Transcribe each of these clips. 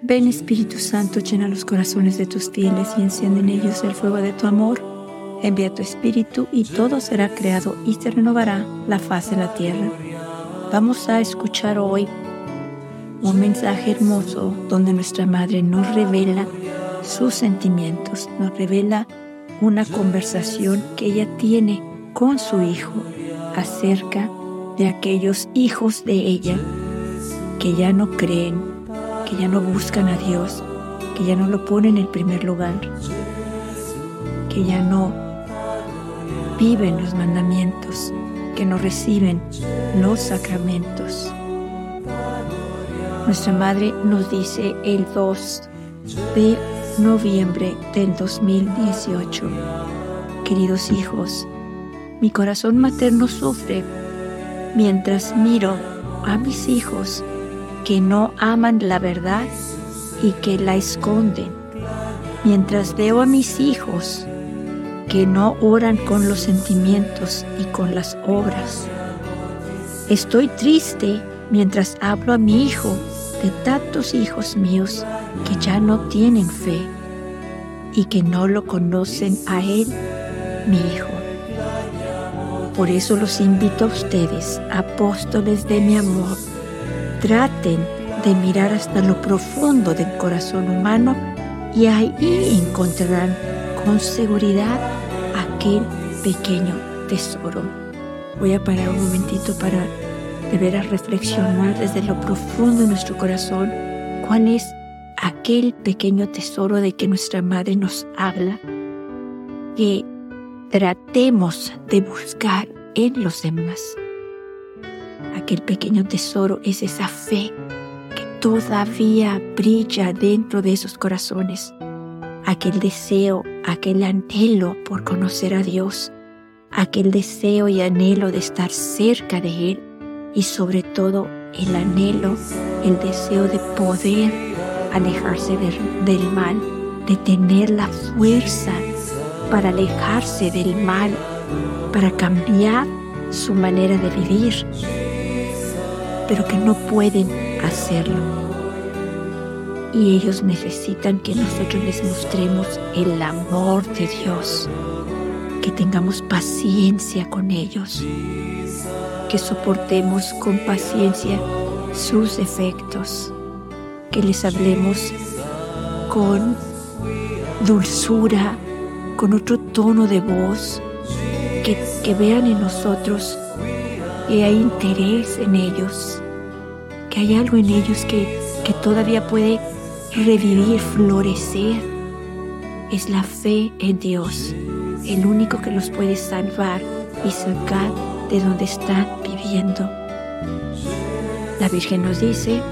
Ven Espíritu Santo, llena los corazones de tus fieles y enciende en ellos el fuego de tu amor. Envía tu Espíritu y todo será creado y se renovará la faz de la tierra. Vamos a escuchar hoy un mensaje hermoso donde nuestra Madre nos revela sus sentimientos, nos revela una conversación que ella tiene con su hijo acerca de aquellos hijos de ella que ya no creen, que ya no buscan a Dios, que ya no lo ponen en primer lugar, que ya no viven los mandamientos, que no reciben los sacramentos. Nuestra madre nos dice el 2 de noviembre del 2018. Queridos hijos, mi corazón materno sufre mientras miro a mis hijos que no aman la verdad y que la esconden, mientras veo a mis hijos que no oran con los sentimientos y con las obras. Estoy triste mientras hablo a mi hijo de tantos hijos míos que ya no tienen fe y que no lo conocen a Él, mi Hijo. Por eso los invito a ustedes, apóstoles de mi amor, traten de mirar hasta lo profundo del corazón humano y ahí encontrarán con seguridad aquel pequeño tesoro. Voy a parar un momentito para deber reflexionar desde lo profundo de nuestro corazón cuál es aquel pequeño tesoro de que nuestra madre nos habla, tratemos de buscar en los demás. Aquel pequeño tesoro es esa fe que todavía brilla dentro de esos corazones, aquel deseo, aquel anhelo por conocer a Dios, aquel deseo y anhelo de estar cerca de Él. Y sobre todo el anhelo, el deseo de poder alejarse del, mal, de tener la fuerza para alejarse del mal, para cambiar su manera de vivir, pero que no pueden hacerlo. Y ellos necesitan que nosotros les mostremos el amor de Dios, que tengamos paciencia con ellos, que soportemos con paciencia sus defectos, que les hablemos con dulzura, con otro tono de voz, que, vean en nosotros que hay interés en ellos, que hay algo en ellos que, que todavía puede revivir, florecer. Es la fe en Dios, el único que los puede salvar y sacar de donde están viviendo. La Virgen nos dice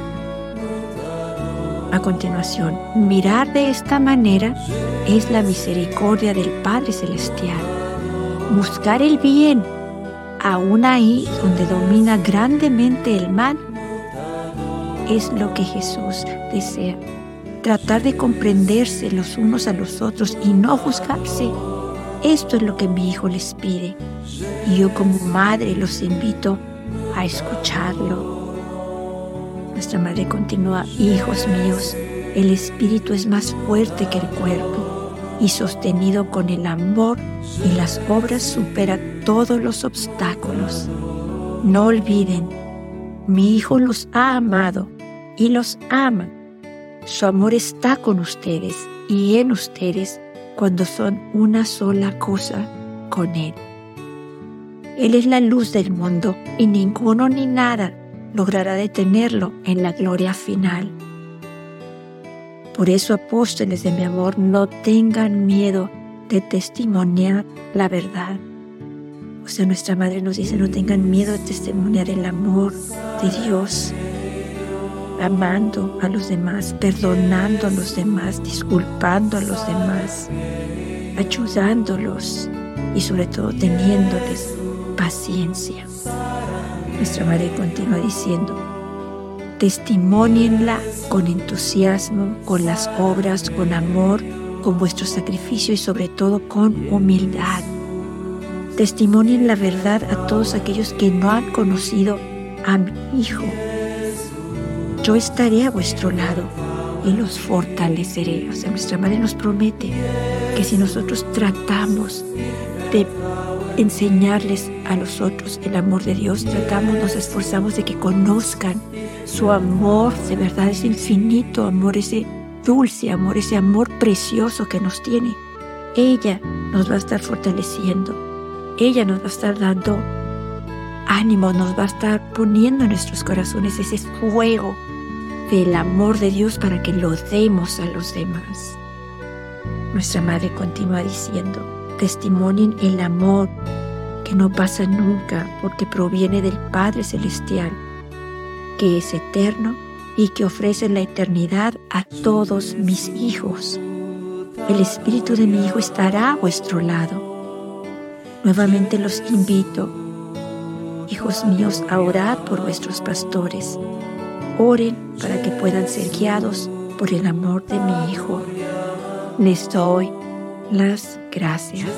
a continuación, mirar de esta manera es la misericordia del Padre Celestial. Buscar el bien, aún ahí donde domina grandemente el mal, es lo que Jesús desea. Tratar de comprenderse los unos a los otros y no juzgarse. Esto es lo que mi hijo les pide. Y yo como madre los invito a escucharlo. Nuestra madre continúa, hijos míos, el espíritu es más fuerte que el cuerpo y sostenido con el amor y las obras supera todos los obstáculos. No olviden, mi hijo los ha amado y los ama. Su amor está con ustedes y en ustedes cuando son una sola cosa con Él. Él es la luz del mundo y ninguno ni nada logrará detenerlo en la gloria final. Por eso, apóstoles de mi amor, no tengan miedo de testimoniar la verdad. O sea, nuestra madre nos dice, no tengan miedo de testimoniar el amor de Dios, amando a los demás, perdonando a los demás, disculpando a los demás, ayudándolos y sobre todo teniéndoles paciencia. Nuestra madre continúa diciendo, testimonienla con entusiasmo, con las obras, con amor, con vuestro sacrificio y sobre todo con humildad. Testimonien la verdad a todos aquellos que no han conocido a mi Hijo. Yo estaré a vuestro lado y los fortaleceré. O sea, nuestra madre nos promete que si nosotros tratamos de enseñarles a los otros el amor de Dios, tratamos, nos esforzamos de que conozcan su amor, de verdad, ese infinito amor, ese dulce amor, ese amor precioso que nos tiene. Ella nos va a estar fortaleciendo, ella nos va a estar dando ánimo, nos va a estar poniendo en nuestros corazones ese fuego del amor de Dios para que lo demos a los demás. Nuestra madre continúa diciendo, testimonien el amor que no pasa nunca porque proviene del Padre Celestial, que es eterno y que ofrece la eternidad a todos mis hijos. El Espíritu de mi Hijo estará a vuestro lado. Nuevamente los invito, hijos míos, a orar por vuestros pastores. Oren para que puedan ser guiados por el amor de mi Hijo. Les doy las gracias.